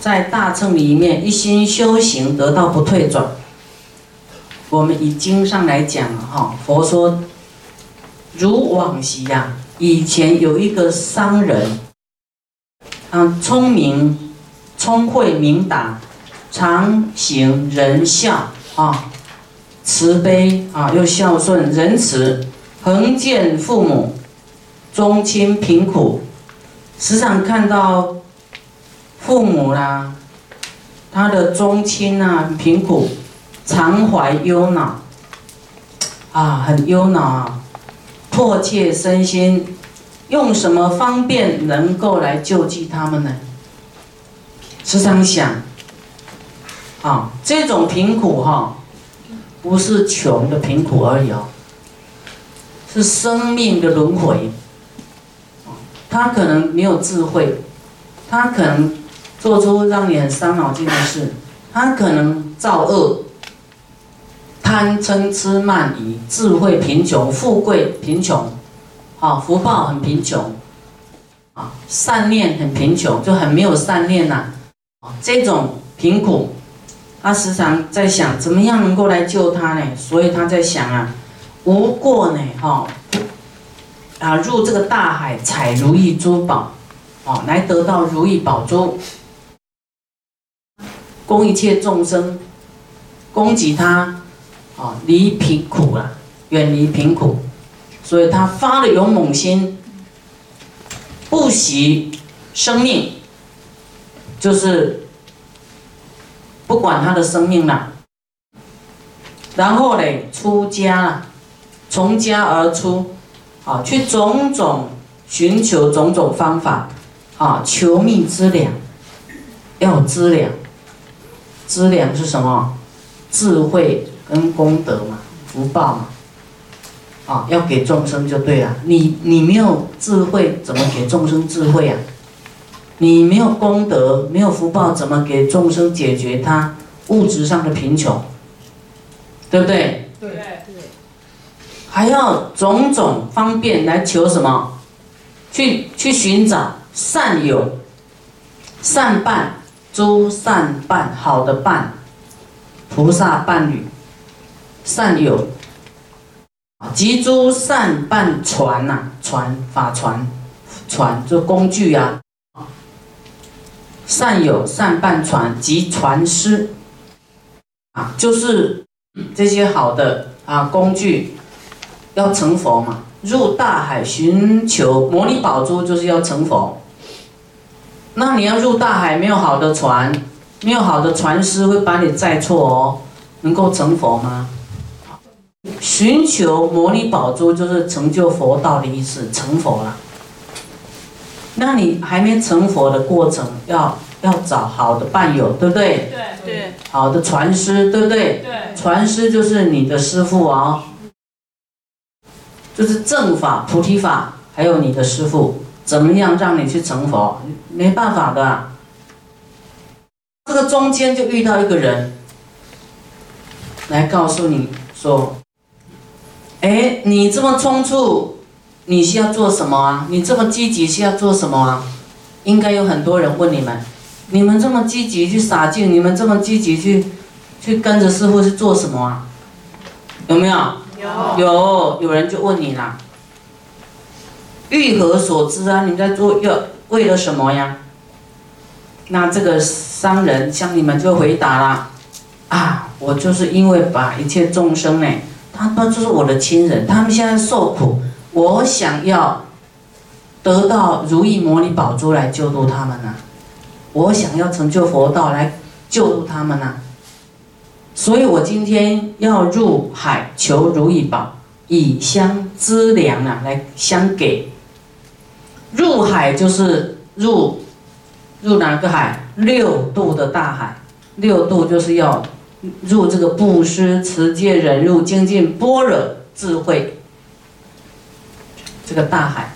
在大乘里面一心修行，得到不退转。我们以经上来讲哈，佛说，如往昔呀，以前有一个商人，啊，聪明、聪慧、明达，常行仁孝啊，慈悲啊，又孝顺、仁慈，恒见父母，忠亲贫苦，时常看到。父母啦，他的宗亲啊，贫苦，常怀忧恼，啊，很忧恼啊，迫切身心，用什么方便能够来救济他们呢？时常想，啊，这种贫苦哈，不是穷的贫苦而已哦，是生命的轮回，他可能没有智慧，他可能。做出让你很伤脑筋的事，他可能造恶、贪嗔痴慢疑、智慧贫穷、富贵贫穷，啊，福报很贫穷，啊，善念很贫穷，就很没有善念呐，啊，这种贫苦，他时常在想怎么样能够来救他呢？所以他在想啊，无过呢，哈，啊，入这个大海采如意珠宝，哦，来得到如意宝珠。供一切众生，供给他，啊，离贫苦了，远离贫苦，所以他发了勇猛心，不惜生命，就是不管他的生命了，然后嘞，出家了，从家而出，啊，去种种寻求种种方法，啊，求命之粮，要有资粮。资粮是什么？智慧跟功德嘛，福报嘛，啊，要给众生就对了。你你没有智慧，怎么给众生智慧啊？你没有功德，没有福报，怎么给众生解决他物质上的贫穷？对不对？对对。还要种种方便来求什么？去去寻找善友、善伴。诸善伴，好的伴，菩萨伴侣，善友，及诸善伴传呐，传法传，传就工具呀，善友善伴传及传师，啊，就是这些好的啊工具，要成佛嘛，入大海寻求摩尼宝珠，就是要成佛。那你要入大海，没有好的船，没有好的船师会把你载错哦，能够成佛吗？寻求摩尼宝珠就是成就佛道的意思，成佛了。那你还没成佛的过程，要要找好的伴友，对不对？对对。好的传师，对不对？对。传师就是你的师傅哦，就是正法、菩提法，还有你的师傅。怎么样让你去成佛？没办法的。这个中间就遇到一个人，来告诉你说：“哎，你这么冲促，你是要做什么啊？你这么积极是要做什么啊？”应该有很多人问你们：“你们这么积极去洒净，你们这么积极去去跟着师傅是做什么啊？有没有？有。有有人就问你啦。欲何所知啊？你们在做要为了什么呀？那这个商人向你们就回答了，啊，我就是因为把一切众生呢，他们就是我的亲人，他们现在受苦，我想要得到如意摩尼宝珠来救度他们呢，我想要成就佛道来救度他们呢，所以我今天要入海求如意宝，以相资粮啊，来相给。入海就是入，入哪个海？六度的大海。六度就是要入这个布施、持戒、忍辱、精进、般若、智慧这个大海，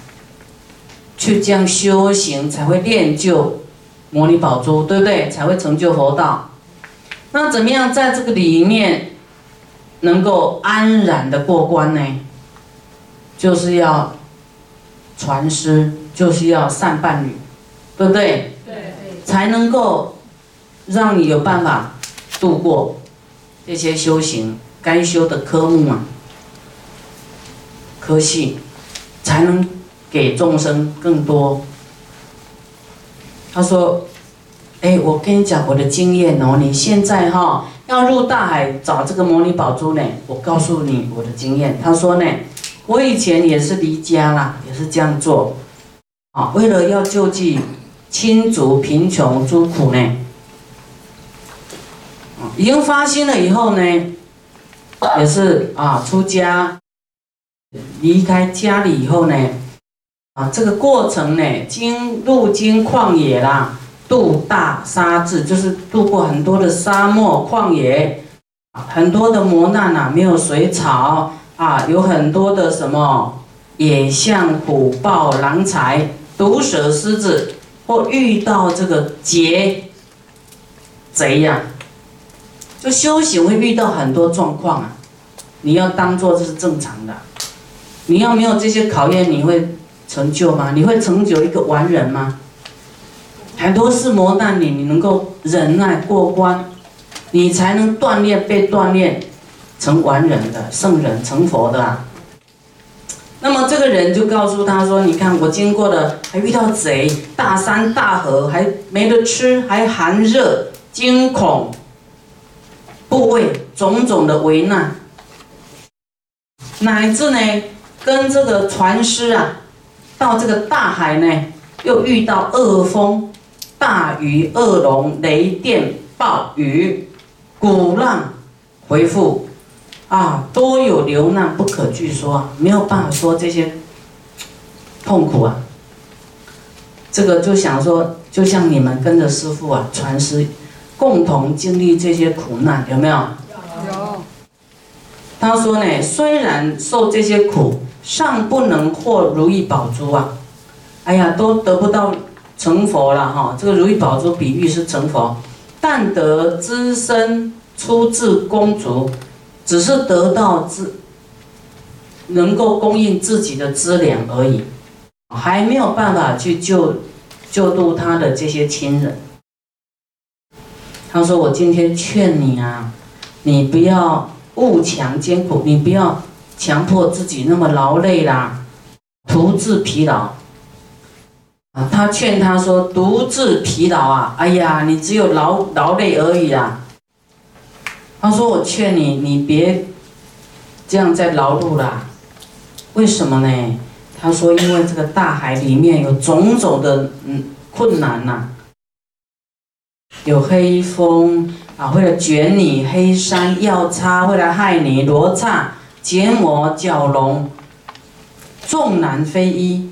去将修行才会练就摩尼宝珠，对不对？才会成就佛道。那怎么样在这个里面能够安然的过关呢？就是要传师。就是要善伴侣，对不对？对，才能够让你有办法度过这些修行该修的科目嘛，科系，才能给众生更多。他说：“哎，我跟你讲我的经验哦，你现在哈要入大海找这个摩尼宝珠呢，我告诉你我的经验。”他说呢，我以前也是离家啦，也是这样做，啊，为了要救济亲族贫穷诸苦呢。已经发心了以后呢，也是啊，出家，离开家里以后呢，啊，这个过程呢，经入经旷野啦，渡大沙质，就是渡过很多的沙漠旷野，很多的磨难呐，没有水草啊，有很多的什么野象、虎豹、狼豺、毒蛇、狮子，或遇到这个劫贼呀。就修行会遇到很多状况啊，你要当做这是正常的。你要没有这些考验，你会成就吗？你会成就一个完人吗？很多事磨难你，你能够忍耐过关，你才能锻炼被锻炼成完人的圣人，成佛的啊。那么这个人就告诉他说：“你看我经过了，还遇到贼，大山大河还没得吃，还寒热惊恐。”部位种种的危难，乃至呢，跟这个船师啊，到这个大海呢，又遇到恶风、大雨、恶龙、雷电、暴雨、鼓浪，回复啊，多有流难不可据说啊，没有办法说这些痛苦啊。这个就想说，就像你们跟着师傅啊，传师。共同经历这些苦难，有没有？有。他说呢，虽然受这些苦，尚不能获如意宝珠啊！哎呀，都得不到成佛了哈。这个如意宝珠比喻是成佛，但得资身出自公主，只是得到自，能够供应自己的资粮而已，还没有办法去救救度他的这些亲人。他说：“我今天劝你啊，你不要勿强艰苦，你不要强迫自己那么劳累啦，徒自疲劳。啊，他劝他说：独自疲劳啊，哎呀，你只有劳劳累而已啊。他说：我劝你，你别这样再劳碌了。为什么呢？他说：因为这个大海里面有种种的嗯困难呐。”有黑风啊，会来卷你；黑山要叉会来害你；罗刹、结魔、蛟龙，重难非一。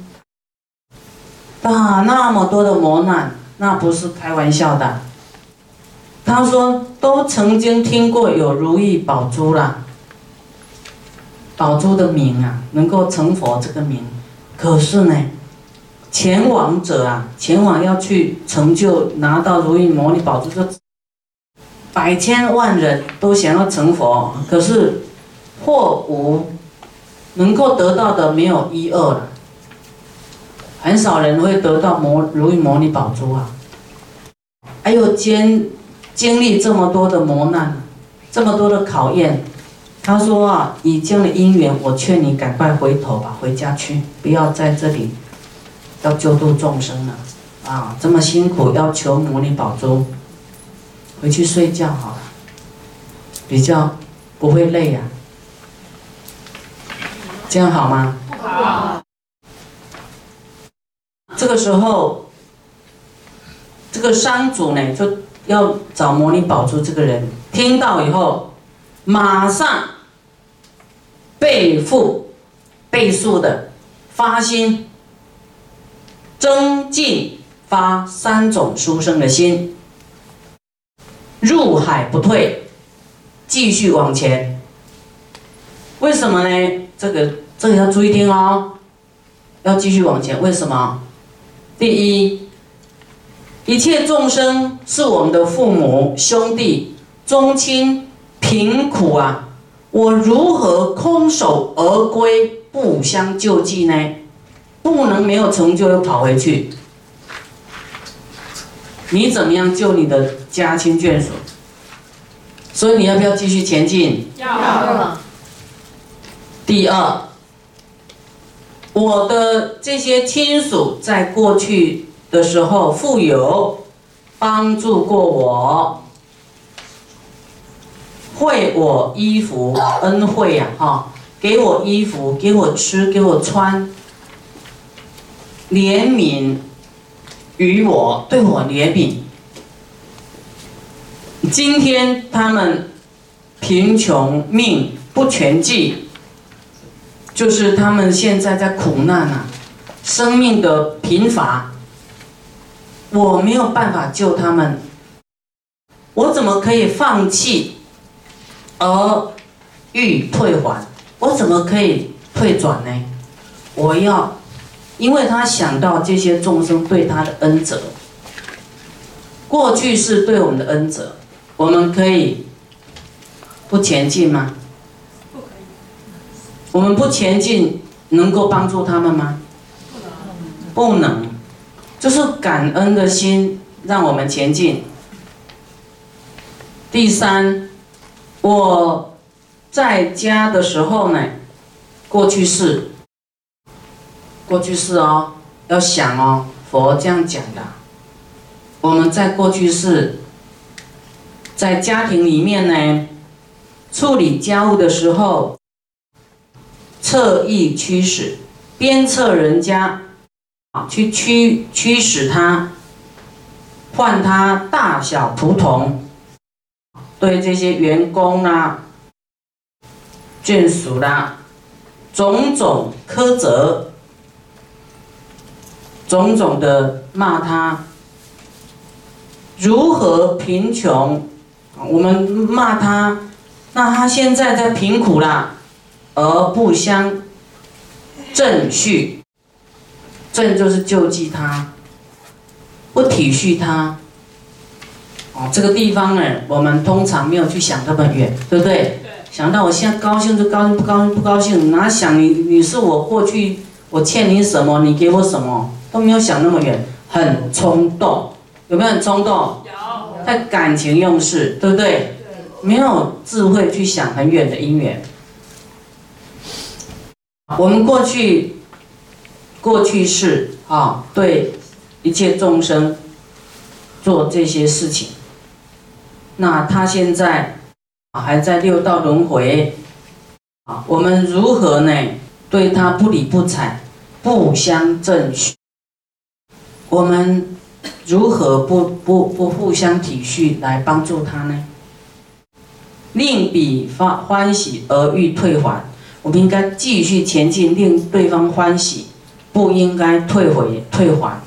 啊，那么多的磨难，那不是开玩笑的。他说，都曾经听过有如意宝珠啦，宝珠的名啊，能够成佛这个名，可是呢？前往者啊，前往要去成就拿到如意摩尼宝珠，这百千万人都想要成佛，可是或无能够得到的没有一二了，很少人会得到摩如意摩尼宝珠啊。还有经经历这么多的磨难，这么多的考验，他说啊，以这样的因缘，我劝你赶快回头吧，回家去，不要在这里。要救度众生了，啊，这么辛苦要求母女保重，回去睡觉好了，比较不会累呀，这样好吗？好。这个时候，这个山主呢就要找摩尼宝珠，这个人听到以后，马上背负倍数的发心。增进发三种殊胜的心，入海不退，继续往前。为什么呢？这个这个要注意听哦，要继续往前。为什么？第一，一切众生是我们的父母、兄弟、宗亲、贫苦啊，我如何空手而归，不相救济呢？不能没有成就又跑回去，你怎么样救你的家亲眷属？所以你要不要继续前进？要。第二，我的这些亲属在过去的时候富有，帮助过我，惠我衣服，恩惠呀，哈，给我衣服，给我吃，给我穿，怜悯于我，对我怜悯。今天他们贫穷命不全济，就是他们现在在苦难啊，生命的贫乏，我没有办法救他们，我怎么可以放弃而欲退还？我怎么可以退转呢？我要，因为他想到这些众生对他的恩泽，过去是对我们的恩泽。我们可以不前进吗？不可以。我们不前进，能够帮助他们吗？不能。就是感恩的心让我们前进。第三，我在家的时候呢，过去式，过去式哦，要想哦，佛这样讲的。我们在过去式。在家庭里面呢，处理家务的时候，侧意驱使，鞭策人家，啊，去驱驱使他，换他大小仆从，对这些员工啦、眷属啦，种种苛责，种种的骂他，如何贫穷？我们骂他，那他现在在贫苦啦，而不相正序，正就是救济他，不体恤他。哦，这个地方呢，我们通常没有去想那么远，对不对？想到我现在高兴就高兴，不高兴不高兴，哪想你你是我过去我欠你什么，你给我什么，都没有想那么远，很冲动，有没有很冲动？在感情用事，对不对？没有智慧去想很远的因缘。我们过去，过去式啊，对一切众生做这些事情。那他现在还在六道轮回啊，我们如何呢？对他不理不睬，不相正。我们。如何不不不互相体恤来帮助他呢？令彼发欢喜而欲退还，我们应该继续前进，令对方欢喜，不应该退回退还，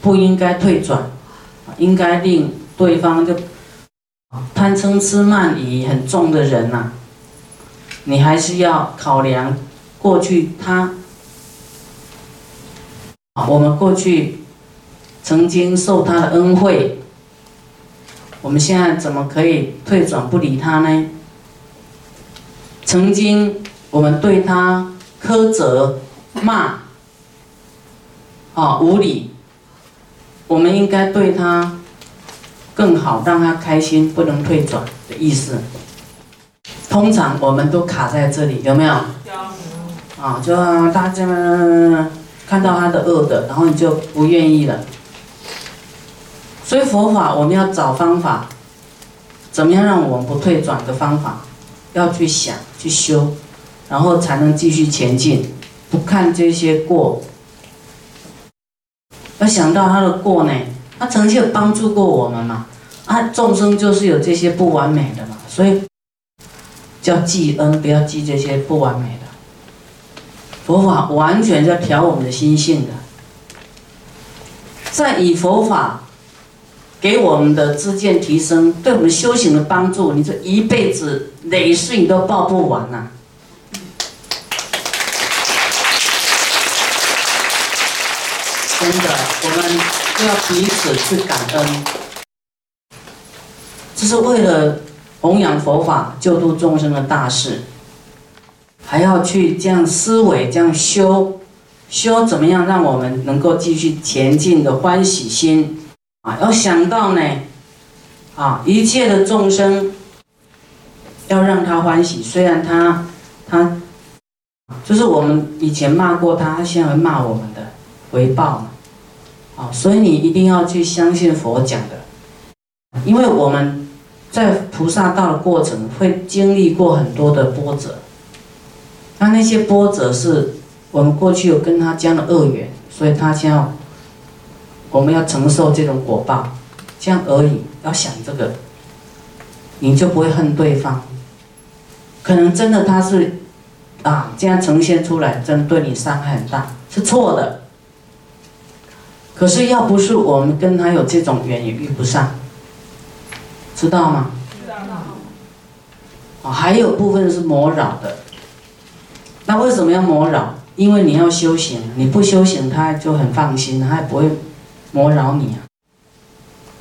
不应该退转，应该令对方就贪嗔痴慢疑很重的人呐，你还是要考量过去他，我们过去。曾经受他的恩惠，我们现在怎么可以退转不理他呢？曾经我们对他苛责、骂，啊无理，我们应该对他更好，让他开心，不能退转的意思。通常我们都卡在这里，有没有？有。啊，就大家看到他的恶的，然后你就不愿意了。所以佛法，我们要找方法，怎么样让我们不退转的方法，要去想去修，然后才能继续前进。不看这些过，要想到他的过呢，他曾经有帮助过我们嘛，啊，众生就是有这些不完美的嘛，所以叫记恩，不要记这些不完美的。佛法完全在调我们的心性的，在以佛法。给我们的知见提升，对我们修行的帮助，你这一辈子累世你都报不完呐！真的，我们要彼此去感恩，这是为了弘扬佛法、救度众生的大事，还要去这样思维、这样修，修怎么样让我们能够继续前进的欢喜心。啊，要想到呢，啊，一切的众生要让他欢喜，虽然他他就是我们以前骂过他，他现在会骂我们的回报嘛，啊，所以你一定要去相信佛讲的，因为我们在菩萨道的过程会经历过很多的波折，那那些波折是我们过去有跟他讲的恶缘，所以他现在。我们要承受这种果报，这样而已。要想这个，你就不会恨对方。可能真的他是啊，这样呈现出来，真的对你伤害很大，是错的。可是要不是我们跟他有这种缘，也遇不上，知道吗？知道。啊，还有部分是魔扰的。那为什么要魔扰？因为你要修行，你不修行，他就很放心，他也不会。魔扰你啊？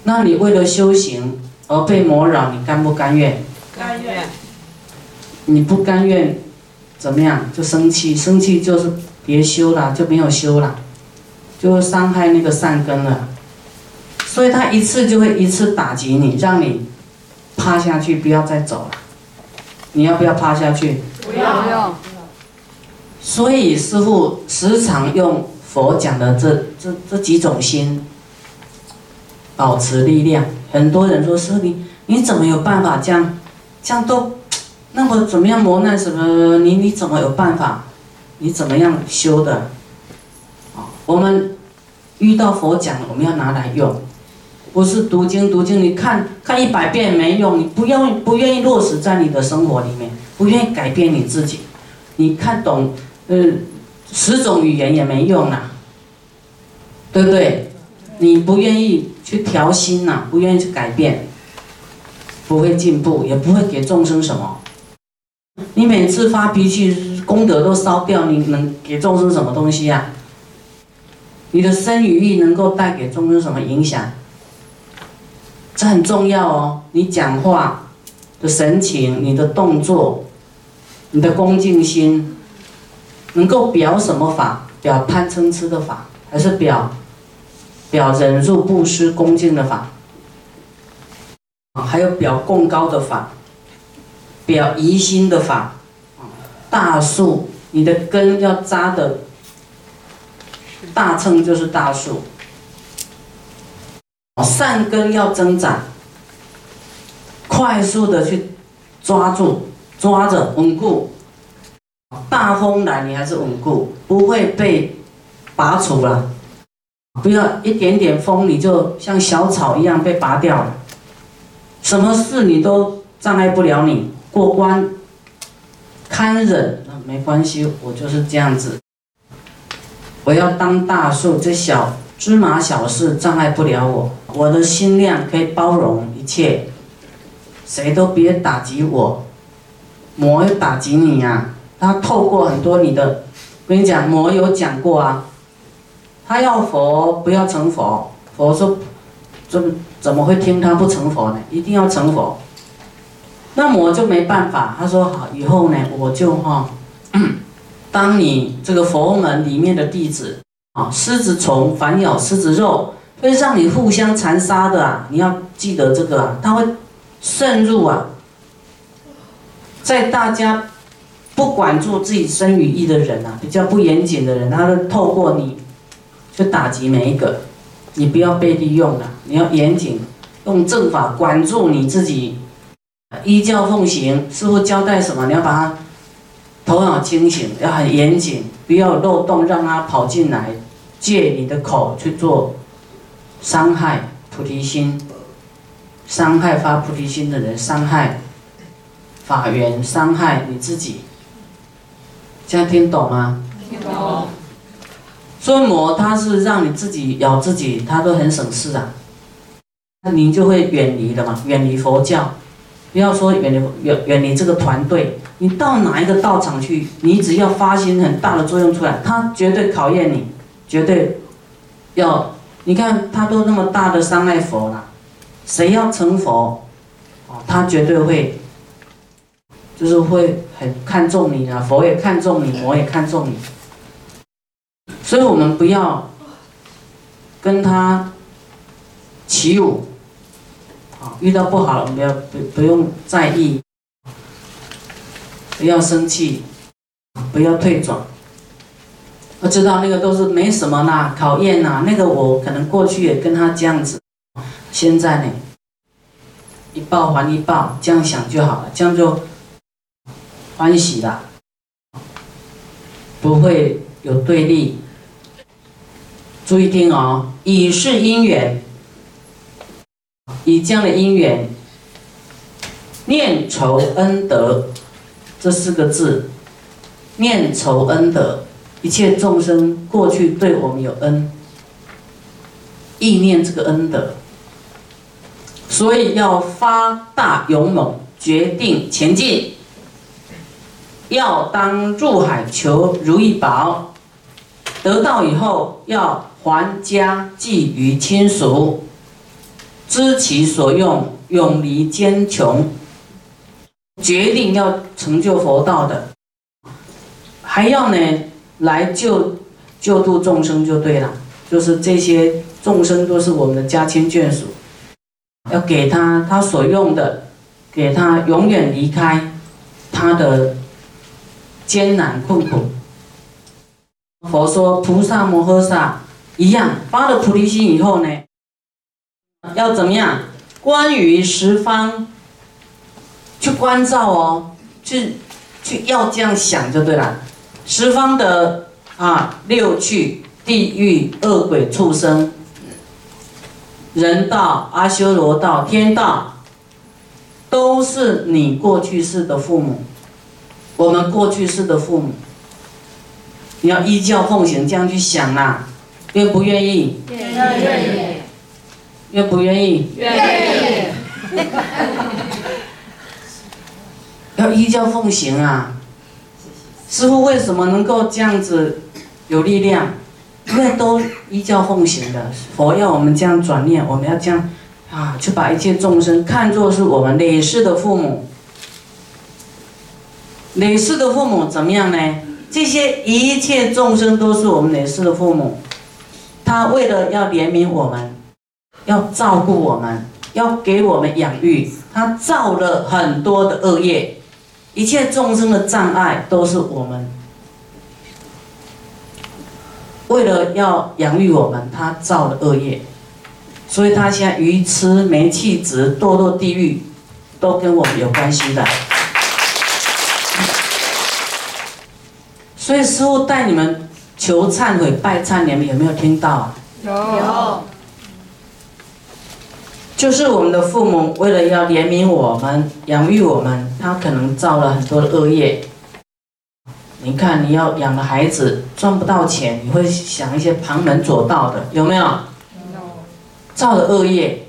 那你为了修行而被魔扰，你甘不甘愿？甘愿。你不甘愿，怎么样？就生气，生气就是别修了，就没有修了，就会伤害那个善根了。所以他一次就会一次打击你，让你趴下去，不要再走了。你要不要趴下去？不要。不要。所以师父时常用。佛讲的这这这几种心，保持力量。很多人说师你你怎么有办法这样，这样都那么怎么样磨难什么？你你怎么有办法？你怎么样修的？我们遇到佛讲，我们要拿来用，不是读经读经，你看看一百遍没用，你不要不愿意落实在你的生活里面，不愿意改变你自己，你看懂嗯。十种语言也没用啊，对不对？你不愿意去调心呐，不愿意去改变，不会进步，也不会给众生什么。你每次发脾气，功德都烧掉，你能给众生什么东西呀？你的身语意能够带给众生什么影响？这很重要哦。你讲话的神情，你的动作，你的恭敬心。能够表什么法？表贪嗔痴的法，还是表表忍辱不施恭敬的法？还有表供高的法，表疑心的法。大树，你的根要扎的大乘就是大树。善根要增长，快速的去抓住，抓着稳固。大风来，你还是稳固，不会被拔除了。不要一点点风，你就像小草一样被拔掉了。什么事你都障碍不了你过关，堪忍那没关系，我就是这样子。我要当大树，这小芝麻小事障碍不了我。我的心量可以包容一切，谁都别打击我，魔要打击你呀。他透过很多你的，我跟你讲，魔有讲过啊，他要佛不要成佛，佛说，怎么怎么会听他不成佛呢？一定要成佛，那魔就没办法。他说好，以后呢，我就哈，当你这个佛门里面的弟子啊，狮子虫反咬狮子肉，会让你互相残杀的啊，你要记得这个啊，他会渗入啊，在大家。不管住自己身与意的人啊，比较不严谨的人，他会透过你，去打击每一个。你不要被利用了，你要严谨，用正法管住你自己，依教奉行。师傅交代什么，你要把它头脑清醒，要很严谨，不要漏洞，让它跑进来，借你的口去做伤害菩提心，伤害发菩提心的人，伤害法缘，伤害你自己。这样听懂吗？听懂。尊魔他是让你自己咬自己，他都很省事啊。那您就会远离的嘛，远离佛教。不要说远离远远离这个团队，你到哪一个道场去，你只要发心很大的作用出来，他绝对考验你，绝对要。你看他都那么大的伤害佛了，谁要成佛，哦，他绝对会。就是会很看重你啊，佛也看重你，魔也看重你，所以我们不要跟他起舞。啊，遇到不好，我们不要不不用在意，不要生气，不要退转。我知道那个都是没什么啦，考验呐，那个我可能过去也跟他这样子，现在呢，一报还一报，这样想就好了，这样就欢喜了，不会有对立。注意听哦，以是因缘，以这样的因缘，念仇恩德，这四个字，念仇恩德。一切众生过去对我们有恩，意念这个恩德，所以要发大勇猛，决定前进。要当入海求如意宝，得到以后要还家寄于亲属，知其所用，永离艰穷，决定要成就佛道的，还要呢。来救救度众生就对了，就是这些众生都是我们的家亲眷属，要给他他所用的，给他永远离开他的艰难困苦。佛说菩萨摩诃萨一样发了菩提心以后呢，要怎么样？关于十方去关照哦，去去要这样想就对了。十方的啊六趣、地狱、恶鬼、畜生、人道、阿修罗道、天道，都是你过去世的父母，我们过去世的父母，你要依教奉行，这样去想啊，愿不愿意？愿意。愿不愿意？愿意。要依教奉行啊。师傅为什么能够这样子有力量？因为都依教奉行的。佛要我们这样转念，我们要这样啊，去把一切众生看作是我们累世的父母。累世的父母怎么样呢？这些一切众生都是我们累世的父母。他为了要怜悯我们，要照顾我们，要给我们养育，他造了很多的恶业。一切众生的障碍都是我们为了要养育我们，他造的恶业，所以他现在愚痴、没气质、堕落地狱，都跟我们有关系的。所以师父带你们求忏悔、拜忏，你们有没有听到啊？有。就是我们的父母为了要怜悯我们、养育我们，他可能造了很多的恶业。你看，你要养了孩子赚不到钱，你会想一些旁门左道的，有没有？造了恶业，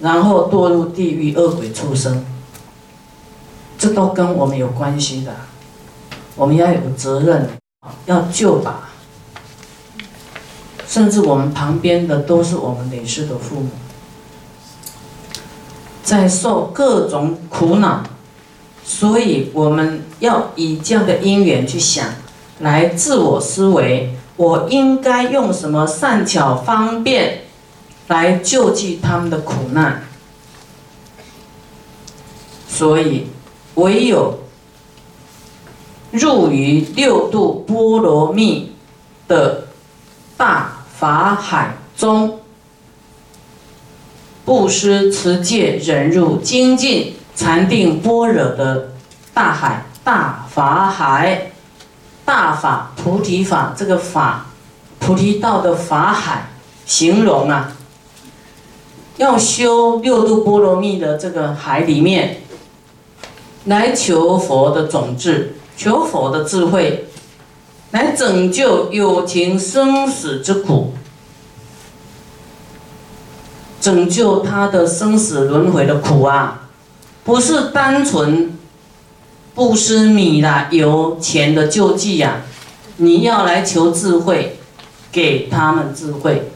然后堕入地狱、恶鬼、畜生，这都跟我们有关系的。我们要有责任，要救吧。甚至我们旁边的都是我们累世的父母。在受各种苦恼，所以我们要以这样的因缘去想，来自我思维，我应该用什么善巧方便来救济他们的苦难。所以，唯有入于六度波罗蜜的大法海中。布施、持戒、忍辱、精进、禅定、般若的大海、大法海、大法菩提法，这个法菩提道的法海，形容啊，要修六度波罗蜜的这个海里面，来求佛的种子，求佛的智慧，来拯救有情生死之苦。拯救他的生死轮回的苦啊，不是单纯布施米啦、油钱的救济呀，你要来求智慧，给他们智慧，